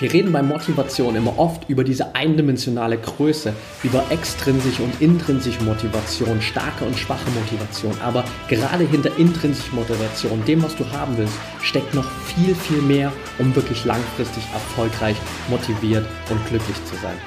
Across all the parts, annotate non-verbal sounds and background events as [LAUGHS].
Wir reden bei Motivation immer oft über diese eindimensionale Größe, über extrinsische und intrinsische Motivation, starke und schwache Motivation. Aber gerade hinter intrinsischer Motivation, dem, was du haben willst, steckt noch viel, viel mehr, um wirklich langfristig erfolgreich, motiviert und glücklich zu sein.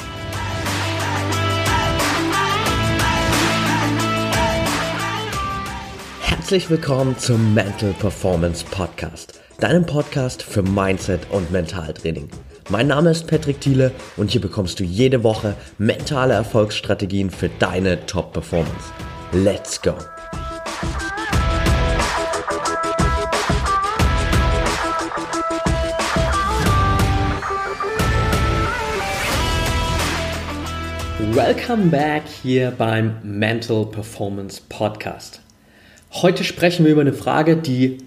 Herzlich willkommen zum Mental Performance Podcast, deinem Podcast für Mindset und Mentaltraining. Mein Name ist Patrick Thiele und hier bekommst du jede Woche mentale Erfolgsstrategien für deine Top-Performance. Let's go! Welcome back hier beim Mental Performance Podcast. Heute sprechen wir über eine Frage, die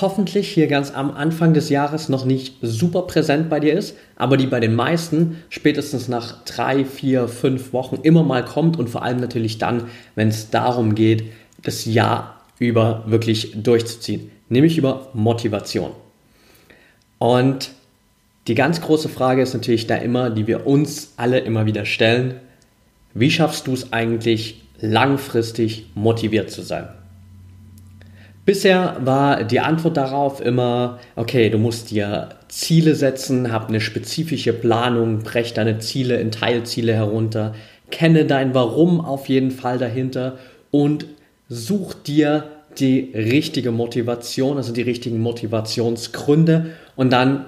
hoffentlich hier ganz am Anfang des Jahres noch nicht super präsent bei dir ist, aber die bei den meisten spätestens nach drei, vier, fünf Wochen immer mal kommt und vor allem natürlich dann, wenn es darum geht, das Jahr über wirklich durchzuziehen, nämlich über Motivation. Und die ganz große Frage ist natürlich da immer, die wir uns alle immer wieder stellen, wie schaffst du es eigentlich langfristig motiviert zu sein? Bisher war die Antwort darauf immer, okay, du musst dir Ziele setzen, hab eine spezifische Planung, brech deine Ziele in Teilziele herunter, kenne dein Warum auf jeden Fall dahinter und such dir die richtige Motivation, also die richtigen Motivationsgründe und dann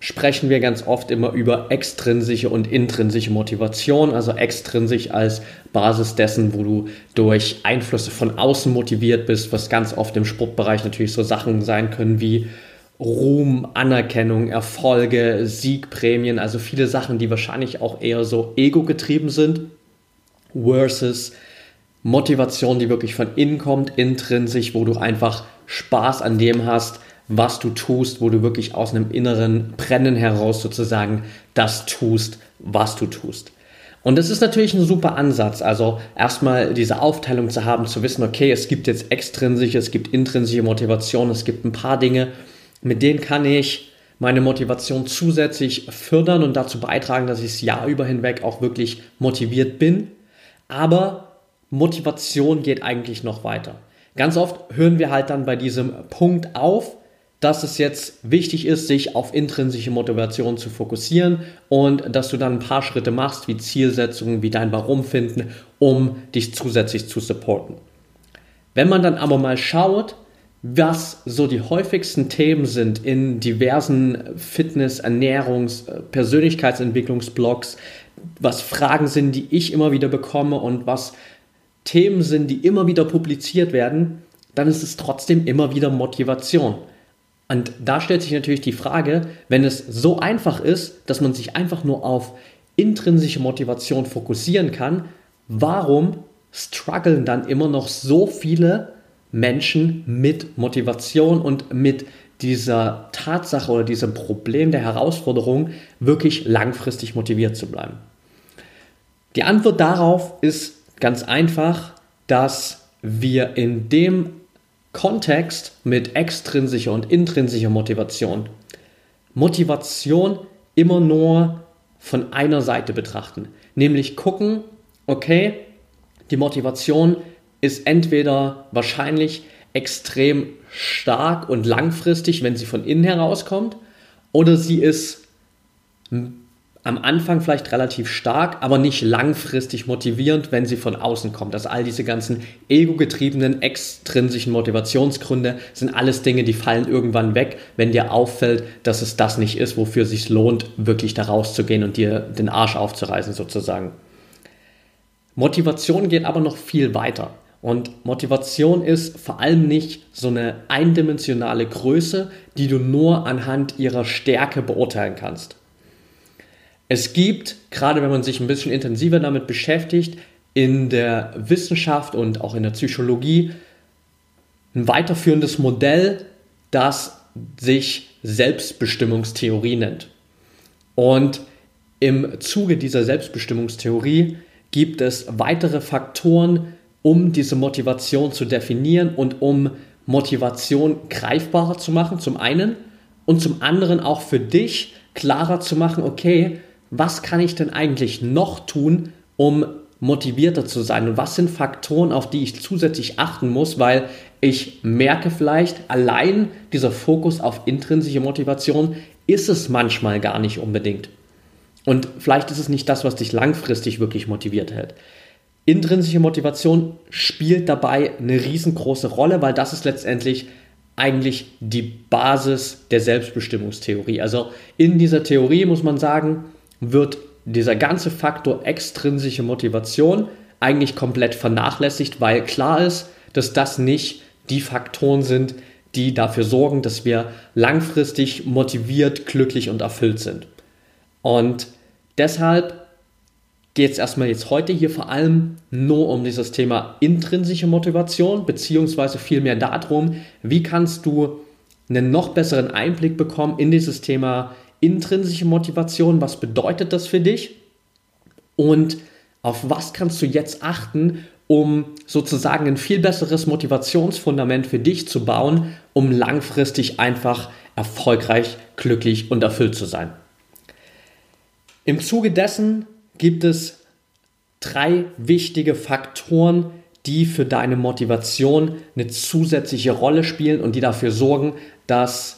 sprechen wir ganz oft immer über extrinsische und intrinsische Motivation, also extrinsisch als Basis dessen, wo du durch Einflüsse von außen motiviert bist, was ganz oft im Sportbereich natürlich so Sachen sein können wie Ruhm, Anerkennung, Erfolge, Siegprämien, also viele Sachen, die wahrscheinlich auch eher so ego-getrieben sind, versus Motivation, die wirklich von innen kommt, intrinsisch, wo du einfach Spaß an dem hast, was du tust, wo du wirklich aus einem inneren Brennen heraus sozusagen das tust, was du tust. Und das ist natürlich ein super Ansatz. Also erstmal diese Aufteilung zu haben, zu wissen, okay, es gibt jetzt extrinsische, es gibt intrinsische Motivation, es gibt ein paar Dinge, mit denen kann ich meine Motivation zusätzlich fördern und dazu beitragen, dass ich das Jahr über hinweg auch wirklich motiviert bin. Aber Motivation geht eigentlich noch weiter. Ganz oft hören wir halt dann bei diesem Punkt auf, dass es jetzt wichtig ist, sich auf intrinsische Motivation zu fokussieren und dass du dann ein paar Schritte machst, wie Zielsetzungen, wie dein Warum finden, um dich zusätzlich zu supporten. Wenn man dann aber mal schaut, was so die häufigsten Themen sind in diversen Fitness-, Ernährungs-, Persönlichkeitsentwicklungsblogs, was Fragen sind, die ich immer wieder bekomme und was Themen sind, die immer wieder publiziert werden, dann ist es trotzdem immer wieder Motivation. Und da stellt sich natürlich die Frage, wenn es so einfach ist, dass man sich einfach nur auf intrinsische Motivation fokussieren kann, warum strugglen dann immer noch so viele Menschen mit Motivation und mit dieser Tatsache oder diesem Problem der Herausforderung wirklich langfristig motiviert zu bleiben? Die Antwort darauf ist ganz einfach, dass wir in dem Kontext mit extrinsischer und intrinsischer Motivation. Motivation immer nur von einer Seite betrachten, nämlich gucken, okay, die Motivation ist entweder wahrscheinlich extrem stark und langfristig, wenn sie von innen herauskommt, oder sie ist am Anfang vielleicht relativ stark, aber nicht langfristig motivierend, wenn sie von außen kommt. Also all diese ganzen ego-getriebenen, extrinsischen Motivationsgründe sind alles Dinge, die fallen irgendwann weg, wenn dir auffällt, dass es das nicht ist, wofür es sich lohnt, wirklich da rauszugehen und dir den Arsch aufzureißen sozusagen. Motivation geht aber noch viel weiter. Und Motivation ist vor allem nicht so eine eindimensionale Größe, die du nur anhand ihrer Stärke beurteilen kannst. Es gibt, gerade wenn man sich ein bisschen intensiver damit beschäftigt, in der Wissenschaft und auch in der Psychologie ein weiterführendes Modell, das sich Selbstbestimmungstheorie nennt. Und im Zuge dieser Selbstbestimmungstheorie gibt es weitere Faktoren, um diese Motivation zu definieren und um Motivation greifbarer zu machen, zum einen, und zum anderen auch für dich klarer zu machen, okay, was kann ich denn eigentlich noch tun, um motivierter zu sein und was sind Faktoren, auf die ich zusätzlich achten muss, weil ich merke vielleicht, allein dieser Fokus auf intrinsische Motivation ist es manchmal gar nicht unbedingt. Und vielleicht ist es nicht das, was dich langfristig wirklich motiviert hält. Intrinsische Motivation spielt dabei eine riesengroße Rolle, weil das ist letztendlich eigentlich die Basis der Selbstbestimmungstheorie. Also in dieser Theorie muss man sagen, wird dieser ganze Faktor extrinsische Motivation eigentlich komplett vernachlässigt, weil klar ist, dass das nicht die Faktoren sind, die dafür sorgen, dass wir langfristig motiviert, glücklich und erfüllt sind. Und deshalb geht es erstmal jetzt heute hier vor allem nur um dieses Thema intrinsische Motivation, beziehungsweise vielmehr darum, wie kannst du einen noch besseren Einblick bekommen in dieses Thema intrinsische Motivation, was bedeutet das für dich und auf was kannst du jetzt achten, um sozusagen ein viel besseres Motivationsfundament für dich zu bauen, um langfristig einfach erfolgreich, glücklich und erfüllt zu sein. Im Zuge dessen gibt es drei wichtige Faktoren, die für deine Motivation eine zusätzliche Rolle spielen und die dafür sorgen, dass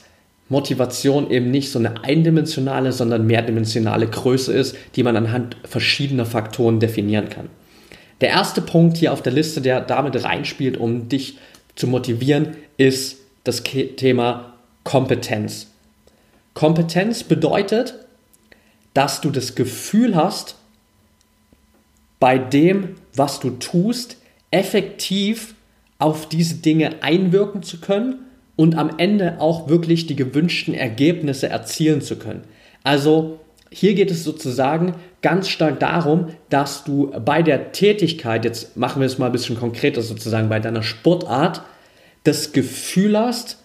Motivation eben nicht so eine eindimensionale, sondern mehrdimensionale Größe ist, die man anhand verschiedener Faktoren definieren kann. Der erste Punkt hier auf der Liste, der damit reinspielt, um dich zu motivieren, ist das Thema Kompetenz. Kompetenz bedeutet, dass du das Gefühl hast, bei dem, was du tust, effektiv auf diese Dinge einwirken zu können und am Ende auch wirklich die gewünschten Ergebnisse erzielen zu können. Also hier geht es sozusagen ganz stark darum, dass du bei der Tätigkeit, jetzt machen wir es mal ein bisschen konkreter sozusagen, bei deiner Sportart, das Gefühl hast,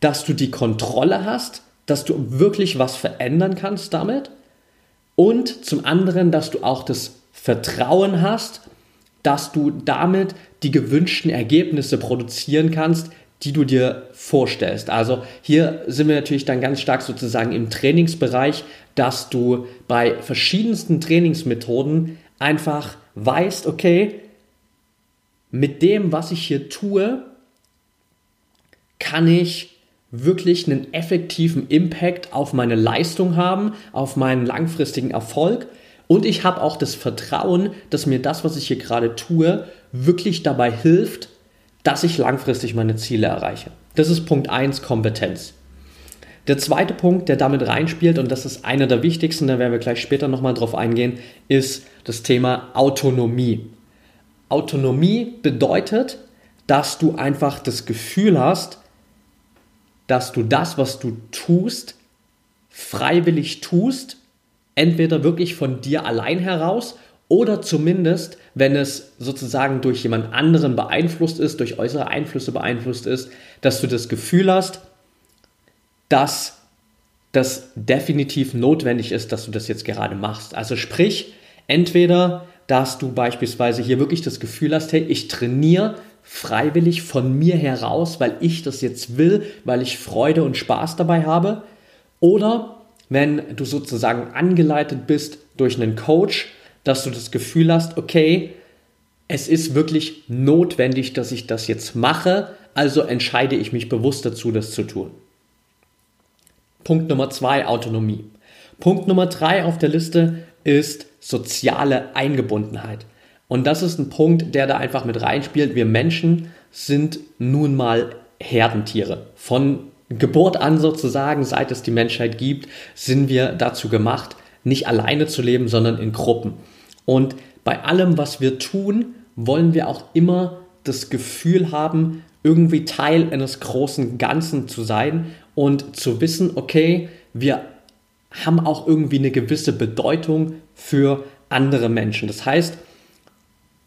dass du die Kontrolle hast, dass du wirklich was verändern kannst damit und zum anderen, dass du auch das Vertrauen hast, dass du damit die gewünschten Ergebnisse produzieren kannst, die du dir vorstellst. Also hier sind wir natürlich dann ganz stark sozusagen im Trainingsbereich, dass du bei verschiedensten Trainingsmethoden einfach weißt, okay, mit dem, was ich hier tue, kann ich wirklich einen effektiven Impact auf meine Leistung haben, auf meinen langfristigen Erfolg. Und ich habe auch das Vertrauen, dass mir das, was ich hier gerade tue, wirklich dabei hilft, dass ich langfristig meine Ziele erreiche. Das ist Punkt 1, Kompetenz. Der zweite Punkt, der damit reinspielt, und das ist einer der wichtigsten, da werden wir gleich später nochmal drauf eingehen, ist das Thema Autonomie. Autonomie bedeutet, dass du einfach das Gefühl hast, dass du das, was du tust, freiwillig tust, entweder wirklich von dir allein heraus oder zumindest, wenn es sozusagen durch jemand anderen beeinflusst ist, durch äußere Einflüsse beeinflusst ist, dass du das Gefühl hast, dass das definitiv notwendig ist, dass du das jetzt gerade machst. Also sprich, entweder, dass du beispielsweise hier wirklich das Gefühl hast, hey, ich trainiere freiwillig von mir heraus, weil ich das jetzt will, weil ich Freude und Spaß dabei habe, oder wenn du sozusagen angeleitet bist durch einen Coach, dass du das Gefühl hast, okay, es ist wirklich notwendig, dass ich das jetzt mache, also entscheide ich mich bewusst dazu, das zu tun. Punkt Nummer zwei, Autonomie. Punkt Nummer drei auf der Liste ist soziale Eingebundenheit. Und das ist ein Punkt, der da einfach mit reinspielt. Wir Menschen sind nun mal Herdentiere. Von Geburt an sozusagen, seit es die Menschheit gibt, sind wir dazu gemacht, nicht alleine zu leben, sondern in Gruppen. Und bei allem, was wir tun, wollen wir auch immer das Gefühl haben, irgendwie Teil eines großen Ganzen zu sein und zu wissen, okay, wir haben auch irgendwie eine gewisse Bedeutung für andere Menschen. Das heißt,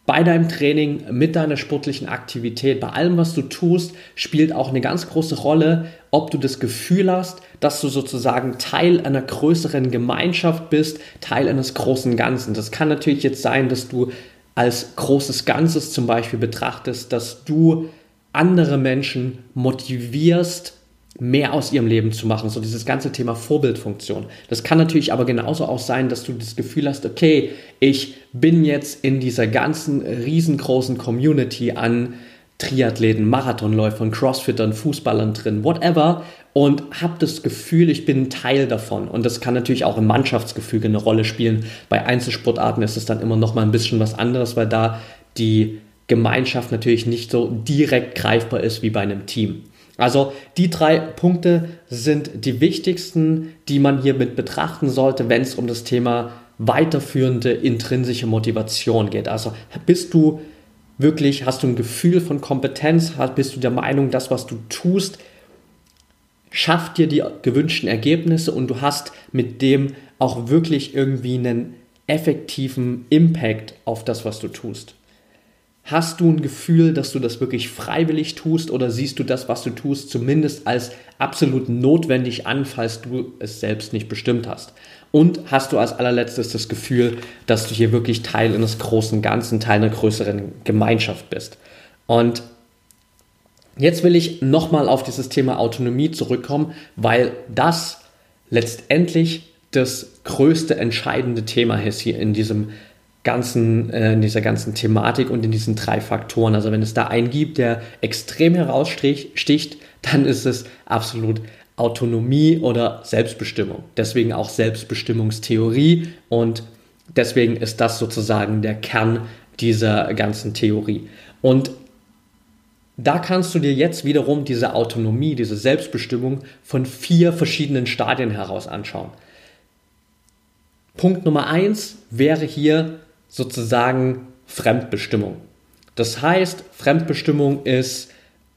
bei deinem Training, mit deiner sportlichen Aktivität, bei allem, was du tust, spielt auch eine ganz große Rolle, ob du das Gefühl hast, dass du sozusagen Teil einer größeren Gemeinschaft bist, Teil eines großen Ganzen. Das kann natürlich jetzt sein, dass du als großes Ganzes zum Beispiel betrachtest, dass du andere Menschen motivierst, mehr aus ihrem Leben zu machen, so dieses ganze Thema Vorbildfunktion. Das kann natürlich aber genauso auch sein, dass du das Gefühl hast, okay, ich bin jetzt in dieser ganzen riesengroßen Community an Triathleten, Marathonläufern, Crossfittern, Fußballern drin, whatever und habe das Gefühl, ich bin Teil davon. Und das kann natürlich auch im Mannschaftsgefüge eine Rolle spielen. Bei Einzelsportarten ist es dann immer noch mal ein bisschen was anderes, weil da die Gemeinschaft natürlich nicht so direkt greifbar ist wie bei einem Team. Also die drei Punkte sind die wichtigsten, die man hier mit betrachten sollte, wenn es um das Thema weiterführende intrinsische Motivation geht. Also bist du wirklich, hast du ein Gefühl von Kompetenz, bist du der Meinung, das, was du tust, schafft dir die gewünschten Ergebnisse und du hast mit dem auch wirklich irgendwie einen effektiven Impact auf das, was du tust. Hast du ein Gefühl, dass du das wirklich freiwillig tust oder siehst du das, was du tust, zumindest als absolut notwendig an, falls du es selbst nicht bestimmt hast? Und hast du als allerletztes das Gefühl, dass du hier wirklich Teil eines großen Ganzen, Teil einer größeren Gemeinschaft bist? Und jetzt will ich nochmal auf dieses Thema Autonomie zurückkommen, weil das letztendlich das größte entscheidende Thema ist hier in diesem ganzen, äh, in dieser ganzen Thematik und in diesen drei Faktoren. Also wenn es da einen gibt, der extrem heraussticht, dann ist es absolut Autonomie oder Selbstbestimmung. Deswegen auch Selbstbestimmungstheorie und deswegen ist das sozusagen der Kern dieser ganzen Theorie. Und da kannst du dir jetzt wiederum diese Autonomie, diese Selbstbestimmung von vier verschiedenen Stadien heraus anschauen. Punkt Nummer eins wäre hier sozusagen Fremdbestimmung. Das heißt, Fremdbestimmung ist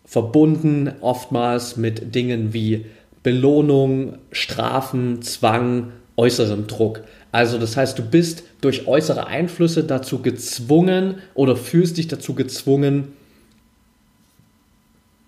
verbunden oftmals mit Dingen wie Belohnung, Strafen, Zwang, äußerem Druck. Also das heißt, du bist durch äußere Einflüsse dazu gezwungen oder fühlst dich dazu gezwungen,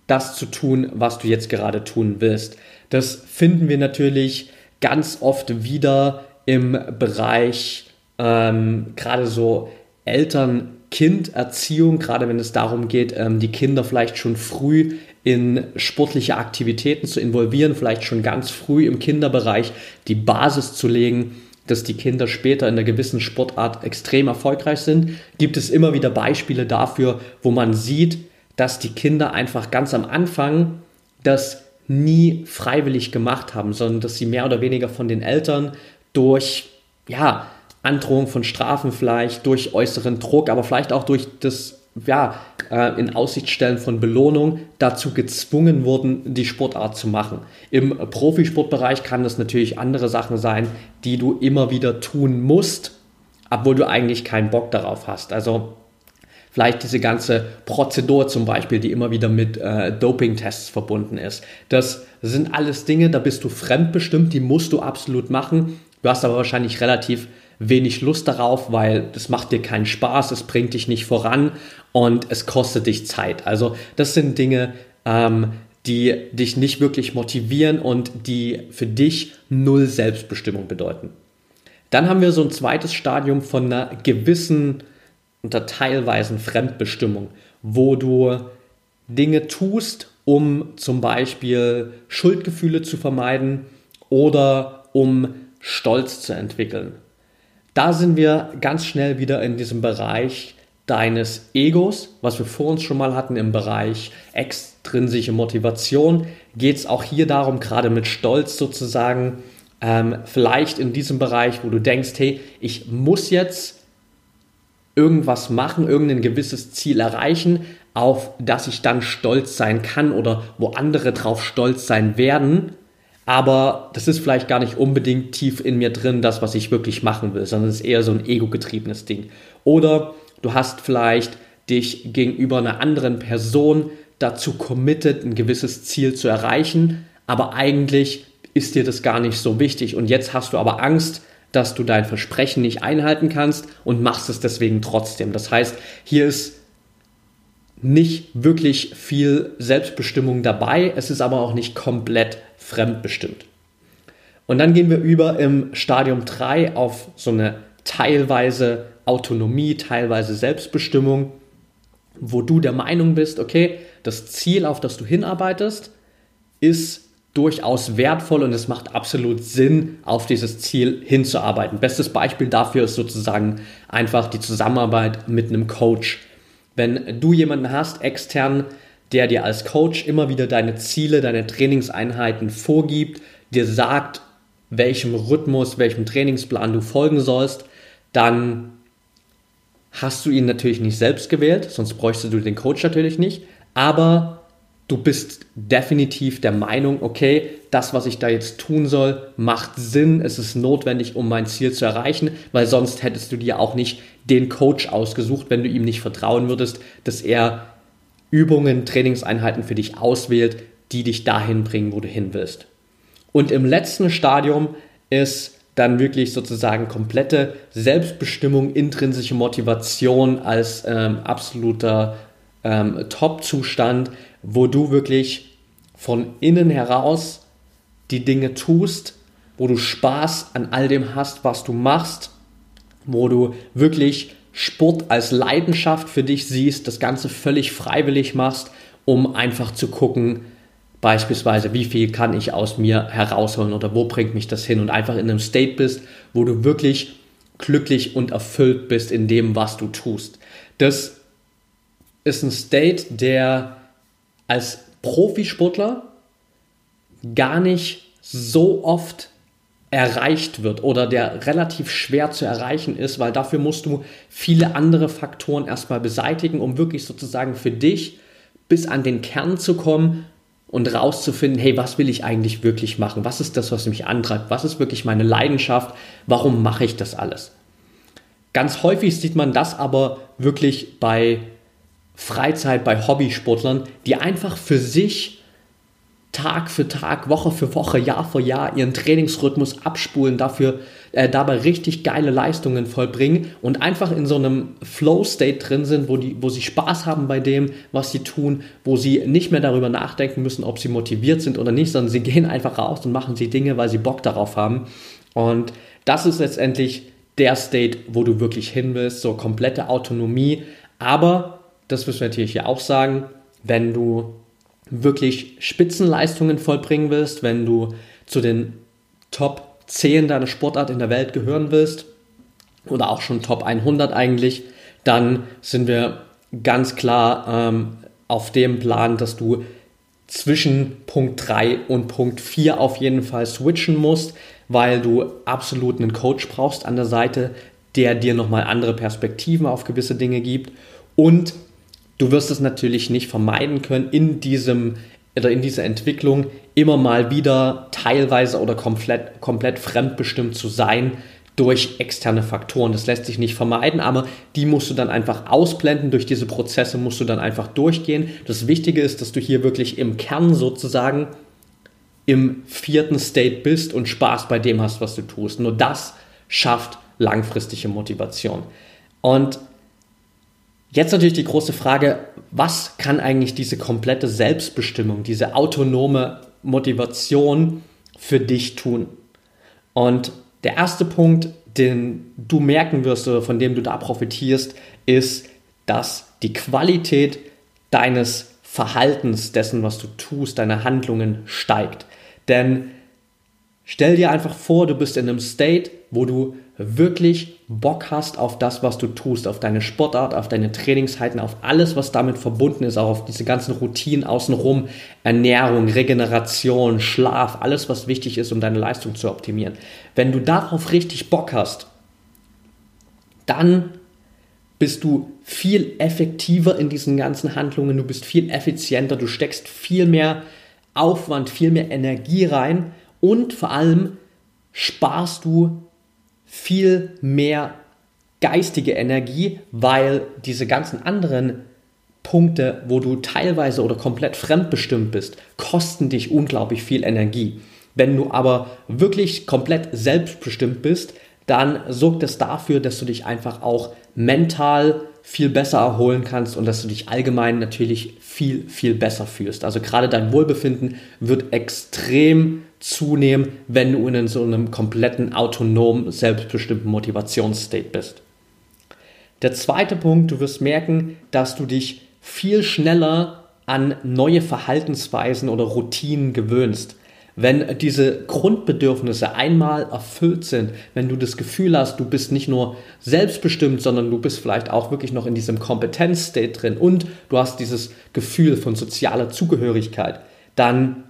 das zu tun, was du jetzt gerade tun willst. Das finden wir natürlich ganz oft wieder im Bereich ähm, gerade so Eltern-Kind-Erziehung, gerade wenn es darum geht, ähm, die Kinder vielleicht schon früh in sportliche Aktivitäten zu involvieren, vielleicht schon ganz früh im Kinderbereich die Basis zu legen, dass die Kinder später in einer gewissen Sportart extrem erfolgreich sind, gibt es immer wieder Beispiele dafür, wo man sieht, dass die Kinder einfach ganz am Anfang das nie freiwillig gemacht haben, sondern dass sie mehr oder weniger von den Eltern durch ja, Androhung von Strafen vielleicht, durch äußeren Druck, aber vielleicht auch durch das ja, äh, in Aussicht stellen von Belohnung dazu gezwungen wurden, die Sportart zu machen. Im Profisportbereich kann das natürlich andere Sachen sein, die du immer wieder tun musst, obwohl du eigentlich keinen Bock darauf hast. Also vielleicht diese ganze Prozedur zum Beispiel, die immer wieder mit äh, Doping-Tests verbunden ist. Das sind alles Dinge, da bist du fremdbestimmt, die musst du absolut machen. Du hast aber wahrscheinlich relativ wenig Lust darauf, weil das macht dir keinen Spaß, es bringt dich nicht voran und es kostet dich Zeit. Also das sind Dinge, ähm, die dich nicht wirklich motivieren und die für dich null Selbstbestimmung bedeuten. Dann haben wir so ein zweites Stadium von einer gewissen unter teilweisen Fremdbestimmung, wo du Dinge tust, um zum Beispiel Schuldgefühle zu vermeiden oder um Stolz zu entwickeln. Da sind wir ganz schnell wieder in diesem Bereich deines Egos, was wir vor uns schon mal hatten im Bereich extrinsische Motivation, geht es auch hier darum, gerade mit Stolz sozusagen, ähm, vielleicht in diesem Bereich, wo du denkst, hey, ich muss jetzt irgendwas machen, irgendein gewisses Ziel erreichen, auf das ich dann stolz sein kann oder wo andere drauf stolz sein werden, aber das ist vielleicht gar nicht unbedingt tief in mir drin, das, was ich wirklich machen will, sondern es ist eher so ein ego-getriebenes Ding. Oder du hast vielleicht dich gegenüber einer anderen Person dazu committed, ein gewisses Ziel zu erreichen, aber eigentlich ist dir das gar nicht so wichtig und jetzt hast du aber Angst, dass du dein Versprechen nicht einhalten kannst und machst es deswegen trotzdem. Das heißt, hier ist nicht wirklich viel Selbstbestimmung dabei, es ist aber auch nicht komplett fremdbestimmt. Und dann gehen wir über im Stadium 3 auf so eine teilweise Autonomie, teilweise Selbstbestimmung, wo du der Meinung bist, okay, das Ziel, auf das du hinarbeitest, ist durchaus wertvoll und es macht absolut Sinn, auf dieses Ziel hinzuarbeiten. Bestes Beispiel dafür ist sozusagen einfach die Zusammenarbeit mit einem Coach. Wenn du jemanden hast, extern, der dir als Coach immer wieder deine Ziele, deine Trainingseinheiten vorgibt, dir sagt, welchem Rhythmus, welchem Trainingsplan du folgen sollst, dann hast du ihn natürlich nicht selbst gewählt, sonst bräuchtest du den Coach natürlich nicht, aber du bist definitiv der Meinung, okay, das, was ich da jetzt tun soll, macht Sinn, es ist notwendig, um mein Ziel zu erreichen, weil sonst hättest du dir auch nicht den Coach ausgesucht, wenn du ihm nicht vertrauen würdest, dass er Übungen, Trainingseinheiten für dich auswählt, die dich dahin bringen, wo du hin willst. Und im letzten Stadium ist dann wirklich sozusagen komplette Selbstbestimmung, intrinsische Motivation als ähm, absoluter ähm, Top-Zustand, wo du wirklich von innen heraus die Dinge tust, wo du Spaß an all dem hast, was du machst, wo du wirklich Sport als Leidenschaft für dich siehst, das Ganze völlig freiwillig machst, um einfach zu gucken, beispielsweise, wie viel kann ich aus mir herausholen oder wo bringt mich das hin und einfach in einem State bist, wo du wirklich glücklich und erfüllt bist in dem, was du tust. Das ist ein State, der als Profisportler gar nicht so oft erreicht wird oder der relativ schwer zu erreichen ist, weil dafür musst du viele andere Faktoren erstmal beseitigen, um wirklich sozusagen für dich bis an den Kern zu kommen und rauszufinden, hey, was will ich eigentlich wirklich machen? Was ist das, was mich antreibt? Was ist wirklich meine Leidenschaft? Warum mache ich das alles? Ganz häufig sieht man das aber wirklich bei Freizeit bei Hobbysportlern, die einfach für sich Tag für Tag, Woche für Woche, Jahr für Jahr ihren Trainingsrhythmus abspulen, dafür äh, dabei richtig geile Leistungen vollbringen und einfach in so einem Flow-State drin sind, wo, die, wo sie Spaß haben bei dem, was sie tun, wo sie nicht mehr darüber nachdenken müssen, ob sie motiviert sind oder nicht, sondern sie [LAUGHS] gehen einfach raus und machen sie Dinge, weil sie Bock darauf haben. Und das ist letztendlich der State, wo du wirklich hin willst, so komplette Autonomie, aber das müssen wir natürlich hier auch sagen, wenn du wirklich Spitzenleistungen vollbringen willst, wenn du zu den Top 10 deiner Sportart in der Welt gehören willst oder auch schon Top 100 eigentlich, dann sind wir ganz klar ähm, auf dem Plan, dass du zwischen Punkt 3 und Punkt 4 auf jeden Fall switchen musst, weil du absolut einen Coach brauchst an der Seite, der dir nochmal andere Perspektiven auf gewisse Dinge gibt und Du wirst es natürlich nicht vermeiden können, in diesem oder in dieser Entwicklung immer mal wieder teilweise oder komplett, komplett fremdbestimmt zu sein durch externe Faktoren. Das lässt sich nicht vermeiden, aber die musst du dann einfach ausblenden. Durch diese Prozesse musst du dann einfach durchgehen. Das Wichtige ist, dass du hier wirklich im Kern sozusagen im vierten State bist und Spaß bei dem hast, was du tust. Nur das schafft langfristige Motivation. Und Jetzt natürlich die große Frage, was kann eigentlich diese komplette Selbstbestimmung, diese autonome Motivation für dich tun? Und der erste Punkt, den du merken wirst oder von dem du da profitierst, ist, dass die Qualität deines Verhaltens, dessen, was du tust, deine Handlungen steigt. Denn stell dir einfach vor, du bist in einem State, wo du wirklich Bock hast auf das, was du tust, auf deine Sportart, auf deine Trainingszeiten, auf alles, was damit verbunden ist, auch auf diese ganzen Routinen außenrum, Ernährung, Regeneration, Schlaf, alles, was wichtig ist, um deine Leistung zu optimieren. Wenn du darauf richtig Bock hast, dann bist du viel effektiver in diesen ganzen Handlungen, du bist viel effizienter, du steckst viel mehr Aufwand, viel mehr Energie rein und vor allem sparst du viel mehr geistige Energie, weil diese ganzen anderen Punkte, wo du teilweise oder komplett fremdbestimmt bist, kosten dich unglaublich viel Energie. Wenn du aber wirklich komplett selbstbestimmt bist, dann sorgt es dafür, dass du dich einfach auch mental viel besser erholen kannst und dass du dich allgemein natürlich viel, viel besser fühlst. Also gerade dein Wohlbefinden wird extrem zunehmen, wenn du in so einem kompletten autonomen, selbstbestimmten Motivationsstate bist. Der zweite Punkt, du wirst merken, dass du dich viel schneller an neue Verhaltensweisen oder Routinen gewöhnst. Wenn diese Grundbedürfnisse einmal erfüllt sind, wenn du das Gefühl hast, du bist nicht nur selbstbestimmt, sondern du bist vielleicht auch wirklich noch in diesem Kompetenzstate drin und du hast dieses Gefühl von sozialer Zugehörigkeit, dann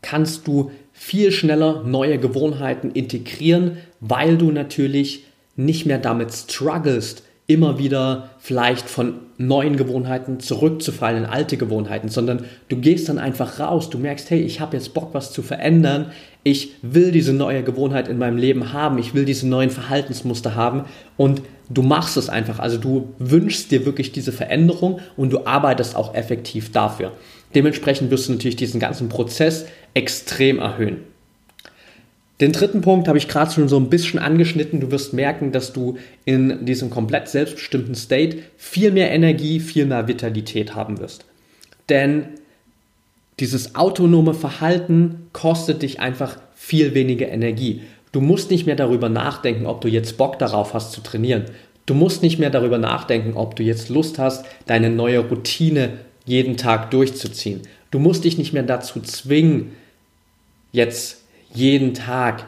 kannst du viel schneller neue Gewohnheiten integrieren, weil du natürlich nicht mehr damit strugglest, immer wieder vielleicht von neuen Gewohnheiten zurückzufallen in alte Gewohnheiten, sondern du gehst dann einfach raus, du merkst, hey, ich habe jetzt Bock, was zu verändern, ich will diese neue Gewohnheit in meinem Leben haben, ich will diese neuen Verhaltensmuster haben. Und du machst es einfach, also du wünschst dir wirklich diese Veränderung und du arbeitest auch effektiv dafür. Dementsprechend wirst du natürlich diesen ganzen Prozess extrem erhöhen. Den dritten Punkt habe ich gerade schon so ein bisschen angeschnitten. Du wirst merken, dass du in diesem komplett selbstbestimmten State viel mehr Energie, viel mehr Vitalität haben wirst. Denn dieses autonome Verhalten kostet dich einfach viel weniger Energie. Du musst nicht mehr darüber nachdenken, ob du jetzt Bock darauf hast zu trainieren. Du musst nicht mehr darüber nachdenken, ob du jetzt Lust hast, deine neue Routine jeden Tag durchzuziehen. Du musst dich nicht mehr dazu zwingen, jetzt jeden Tag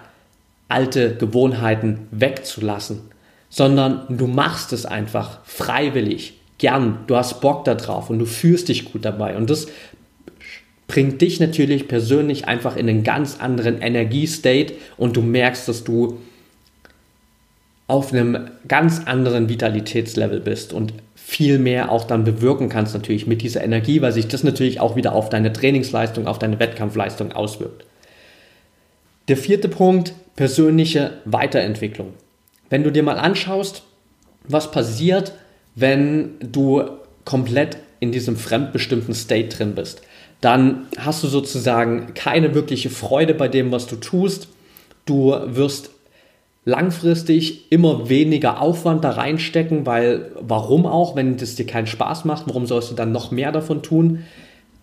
alte Gewohnheiten wegzulassen, sondern du machst es einfach freiwillig, gern, du hast Bock darauf und du fühlst dich gut dabei und das bringt dich natürlich persönlich einfach in einen ganz anderen Energiestate und du merkst, dass du auf einem ganz anderen Vitalitätslevel bist und viel mehr auch dann bewirken kannst natürlich mit dieser Energie, weil sich das natürlich auch wieder auf deine Trainingsleistung, auf deine Wettkampfleistung auswirkt. Der vierte Punkt, persönliche Weiterentwicklung. Wenn du dir mal anschaust, was passiert, wenn du komplett in diesem fremdbestimmten State drin bist, dann hast du sozusagen keine wirkliche Freude bei dem, was du tust. Du wirst langfristig immer weniger Aufwand da reinstecken, weil warum auch, wenn das dir keinen Spaß macht, warum sollst du dann noch mehr davon tun?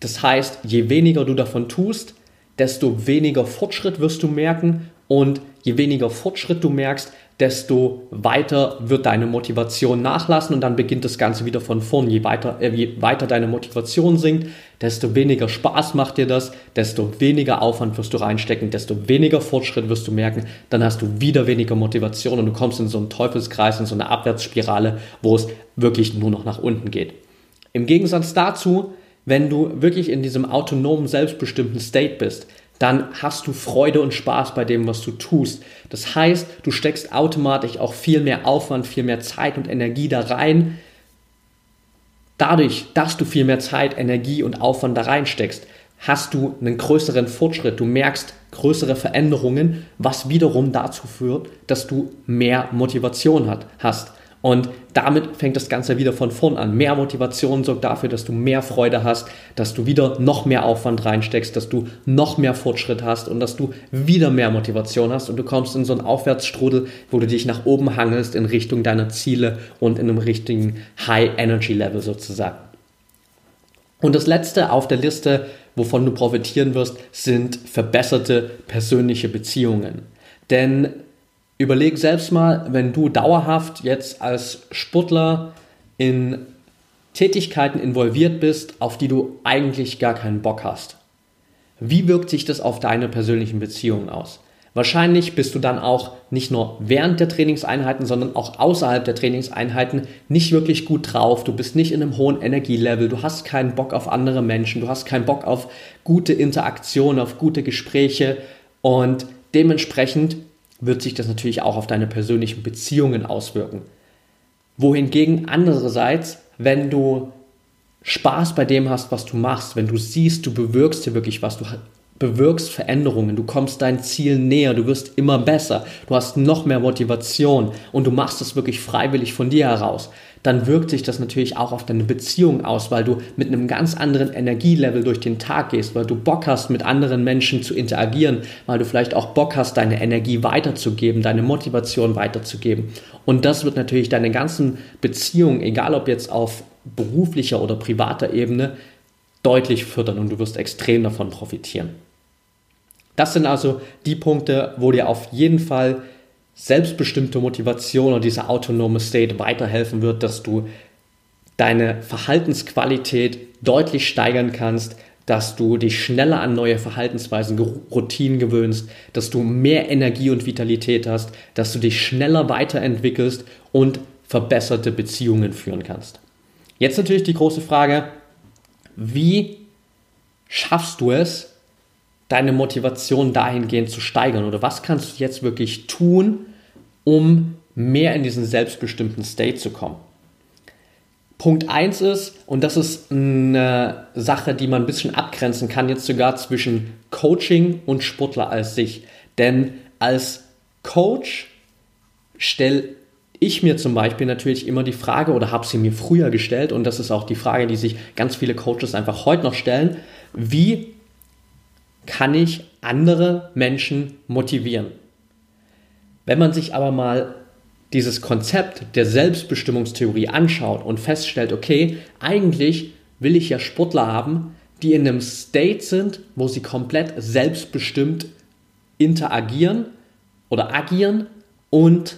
Das heißt, je weniger du davon tust, desto weniger Fortschritt wirst du merken und je weniger Fortschritt du merkst, desto weiter wird deine Motivation nachlassen und dann beginnt das Ganze wieder von vorn. Je weiter, äh, je weiter deine Motivation sinkt, desto weniger Spaß macht dir das, desto weniger Aufwand wirst du reinstecken, desto weniger Fortschritt wirst du merken, dann hast du wieder weniger Motivation und du kommst in so einen Teufelskreis, in so eine Abwärtsspirale, wo es wirklich nur noch nach unten geht. Im Gegensatz dazu wenn du wirklich in diesem autonomen, selbstbestimmten State bist, dann hast du Freude und Spaß bei dem, was du tust. Das heißt, du steckst automatisch auch viel mehr Aufwand, viel mehr Zeit und Energie da rein. Dadurch, dass du viel mehr Zeit, Energie und Aufwand da reinsteckst, hast du einen größeren Fortschritt. Du merkst größere Veränderungen, was wiederum dazu führt, dass du mehr Motivation hat, hast. Und damit fängt das Ganze wieder von vorn an. Mehr Motivation sorgt dafür, dass du mehr Freude hast, dass du wieder noch mehr Aufwand reinsteckst, dass du noch mehr Fortschritt hast und dass du wieder mehr Motivation hast und du kommst in so einen Aufwärtsstrudel, wo du dich nach oben hangelst in Richtung deiner Ziele und in einem richtigen High Energy Level sozusagen. Und das letzte auf der Liste, wovon du profitieren wirst, sind verbesserte persönliche Beziehungen. Denn Überleg selbst mal, wenn du dauerhaft jetzt als Sportler in Tätigkeiten involviert bist, auf die du eigentlich gar keinen Bock hast. Wie wirkt sich das auf deine persönlichen Beziehungen aus? Wahrscheinlich bist du dann auch nicht nur während der Trainingseinheiten, sondern auch außerhalb der Trainingseinheiten nicht wirklich gut drauf. Du bist nicht in einem hohen Energielevel, du hast keinen Bock auf andere Menschen, du hast keinen Bock auf gute Interaktion, auf gute Gespräche und dementsprechend wird sich das natürlich auch auf deine persönlichen Beziehungen auswirken. Wohingegen andererseits, wenn du Spaß bei dem hast, was du machst, wenn du siehst, du bewirkst dir wirklich was, du bewirkst Veränderungen, du kommst dein Ziel näher, du wirst immer besser, du hast noch mehr Motivation und du machst es wirklich freiwillig von dir heraus, dann wirkt sich das natürlich auch auf deine Beziehung aus, weil du mit einem ganz anderen Energielevel durch den Tag gehst, weil du Bock hast, mit anderen Menschen zu interagieren, weil du vielleicht auch Bock hast, deine Energie weiterzugeben, deine Motivation weiterzugeben. Und das wird natürlich deine ganzen Beziehungen, egal ob jetzt auf beruflicher oder privater Ebene, deutlich fördern und du wirst extrem davon profitieren. Das sind also die Punkte, wo dir auf jeden Fall selbstbestimmte Motivation oder dieser autonome State weiterhelfen wird, dass du deine Verhaltensqualität deutlich steigern kannst, dass du dich schneller an neue Verhaltensweisen, Routinen gewöhnst, dass du mehr Energie und Vitalität hast, dass du dich schneller weiterentwickelst und verbesserte Beziehungen führen kannst. Jetzt natürlich die große Frage, wie schaffst du es, deine Motivation dahingehend zu steigern? Oder was kannst du jetzt wirklich tun, um mehr in diesen selbstbestimmten State zu kommen? Punkt 1 ist, und das ist eine Sache, die man ein bisschen abgrenzen kann, jetzt sogar zwischen Coaching und Sportler als sich. Denn als Coach stelle ich mir zum Beispiel natürlich immer die Frage oder habe sie mir früher gestellt, und das ist auch die Frage, die sich ganz viele Coaches einfach heute noch stellen, wie kann ich andere Menschen motivieren? Wenn man sich aber mal dieses Konzept der Selbstbestimmungstheorie anschaut und feststellt, okay, eigentlich will ich ja Sportler haben, die in einem State sind, wo sie komplett selbstbestimmt interagieren oder agieren und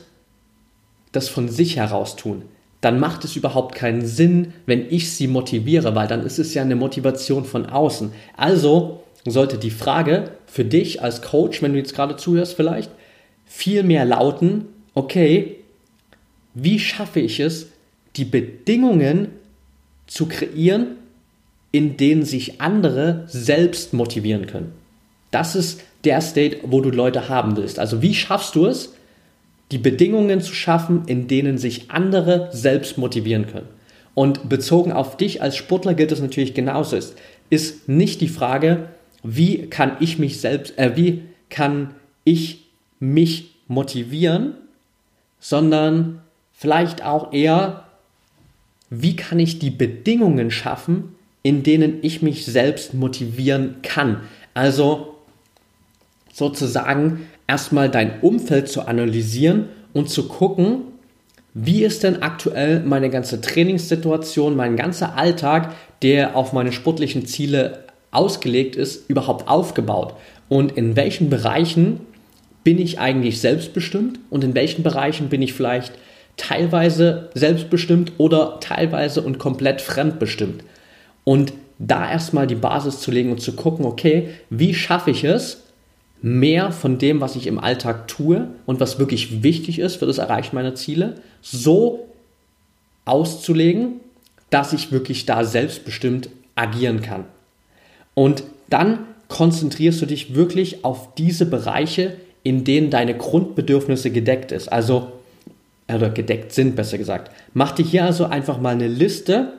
das von sich heraus tun, dann macht es überhaupt keinen Sinn, wenn ich sie motiviere, weil dann ist es ja eine Motivation von außen. Also sollte die Frage für dich als Coach, wenn du jetzt gerade zuhörst vielleicht, viel mehr lauten, okay, wie schaffe ich es, die Bedingungen zu kreieren, in denen sich andere selbst motivieren können. Das ist der State, wo du Leute haben willst. Also wie schaffst du es, die Bedingungen zu schaffen, in denen sich andere selbst motivieren können? Und bezogen auf dich als Sportler gilt es natürlich genauso. Ist, ist nicht die Frage, wie kann ich mich selbst, äh, wie kann ich mich motivieren, sondern vielleicht auch eher, wie kann ich die Bedingungen schaffen, in denen ich mich selbst motivieren kann. Also sozusagen erstmal dein Umfeld zu analysieren und zu gucken, wie ist denn aktuell meine ganze Trainingssituation, mein ganzer Alltag, der auf meine sportlichen Ziele ausgelegt ist, überhaupt aufgebaut? Und in welchen Bereichen bin ich eigentlich selbstbestimmt und in welchen Bereichen bin ich vielleicht teilweise selbstbestimmt oder teilweise und komplett fremdbestimmt. Und da erstmal die Basis zu legen und zu gucken, okay, wie schaffe ich es, mehr von dem, was ich im Alltag tue und was wirklich wichtig ist für das Erreichen meiner Ziele, so auszulegen, dass ich wirklich da selbstbestimmt agieren kann. Und dann konzentrierst du dich wirklich auf diese Bereiche, in denen deine Grundbedürfnisse gedeckt ist. Also oder gedeckt sind, besser gesagt. Mach dir hier also einfach mal eine Liste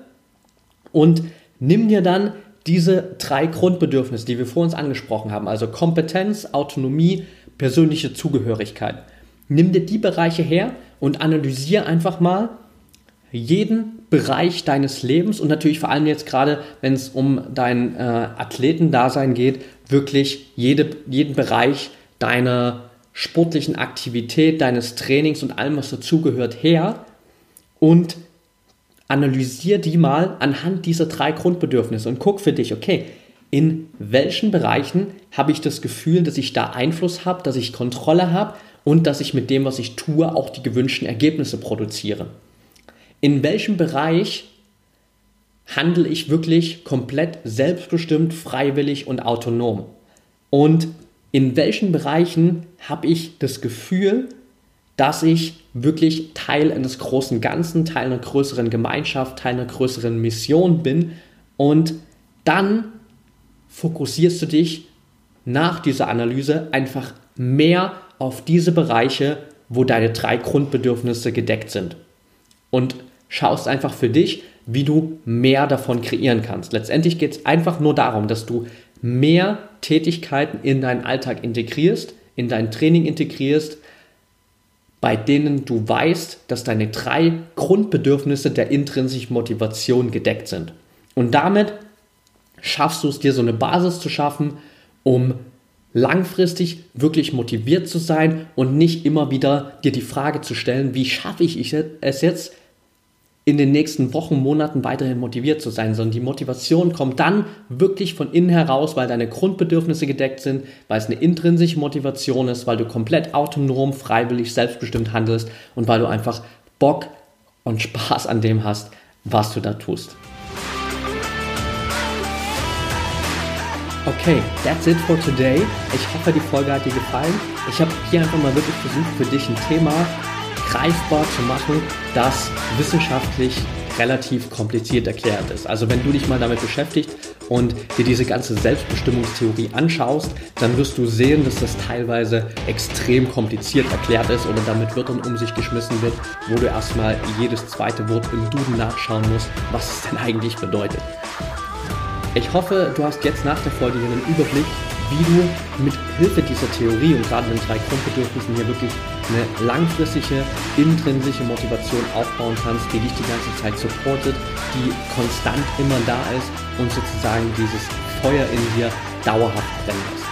und nimm dir dann diese drei Grundbedürfnisse, die wir vor uns angesprochen haben, also Kompetenz, Autonomie, persönliche Zugehörigkeit. Nimm dir die Bereiche her und analysiere einfach mal jeden Bereich deines Lebens und natürlich vor allem jetzt gerade, wenn es um dein äh, Athletendasein geht, wirklich jede, jeden Bereich deiner sportlichen Aktivität, deines Trainings und allem, was dazugehört, her und analysier die mal anhand dieser drei Grundbedürfnisse und guck für dich, okay, in welchen Bereichen habe ich das Gefühl, dass ich da Einfluss habe, dass ich Kontrolle habe und dass ich mit dem, was ich tue, auch die gewünschten Ergebnisse produziere. In welchem Bereich handle ich wirklich komplett selbstbestimmt, freiwillig und autonom? Und in welchen Bereichen habe ich das Gefühl, dass ich wirklich Teil eines großen Ganzen, Teil einer größeren Gemeinschaft, Teil einer größeren Mission bin und dann fokussierst du dich nach dieser Analyse einfach mehr auf diese Bereiche, wo deine drei Grundbedürfnisse gedeckt sind. Und schaust einfach für dich, wie du mehr davon kreieren kannst. Letztendlich geht es einfach nur darum, dass du mehr Tätigkeiten in deinen Alltag integrierst, in dein Training integrierst, bei denen du weißt, dass deine drei Grundbedürfnisse der intrinsischen Motivation gedeckt sind. Und damit schaffst du es dir so eine Basis zu schaffen, um langfristig wirklich motiviert zu sein und nicht immer wieder dir die Frage zu stellen, wie schaffe ich es jetzt, in den nächsten Wochen, Monaten weiterhin motiviert zu sein, sondern die Motivation kommt dann wirklich von innen heraus, weil deine Grundbedürfnisse gedeckt sind, weil es eine intrinsische Motivation ist, weil du komplett autonom, freiwillig, selbstbestimmt handelst und weil du einfach Bock und Spaß an dem hast, was du da tust. Okay, that's it for today. Ich hoffe, die Folge hat dir gefallen. Ich habe hier einfach mal wirklich versucht, für dich ein Thema greifbar zu machen, das wissenschaftlich relativ kompliziert erklärt ist. Also wenn du dich mal damit beschäftigt und dir diese ganze Selbstbestimmungstheorie anschaust, dann wirst du sehen, dass das teilweise extrem kompliziert erklärt ist oder damit Wörtern um sich geschmissen wird, wo du erstmal jedes zweite Wort im Duden nachschauen musst, was es denn eigentlich bedeutet. Ich hoffe, du hast jetzt nach der Folge hier einen Überblick, wie du mit Hilfe dieser Theorie und gerade den drei Grundbedürfnissen hier wirklich eine langfristige, intrinsische Motivation aufbauen kannst, die dich die ganze Zeit supportet, die konstant immer da ist und sozusagen dieses Feuer in dir dauerhaft brennen.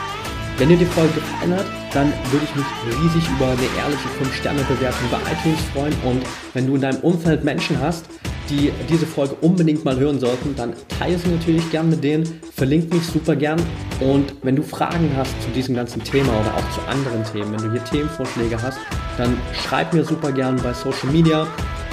Wenn dir die Folge gefallen hat, dann würde ich mich riesig über eine ehrliche 5-Sterne-Bewertung bei iTunes freuen und wenn du in deinem Umfeld Menschen hast, die diese Folge unbedingt mal hören sollten, dann teile sie natürlich gern mit denen, verlinke mich super gern und wenn du Fragen hast zu diesem ganzen Thema oder auch zu anderen Themen, wenn du hier Themenvorschläge hast, dann schreib mir super gern bei Social Media,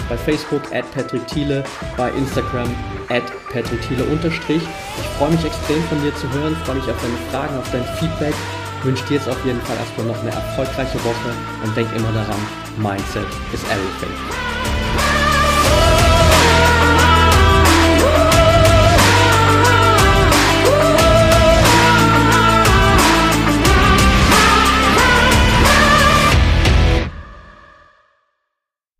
bei Facebook at Patrick Thiele, bei Instagram at Patrick Thiele unterstrich. Ich freue mich extrem von dir zu hören, freue mich auf deine Fragen, auf dein Feedback, wünsche dir jetzt auf jeden Fall erstmal noch eine erfolgreiche Woche und denk immer daran, Mindset is everything.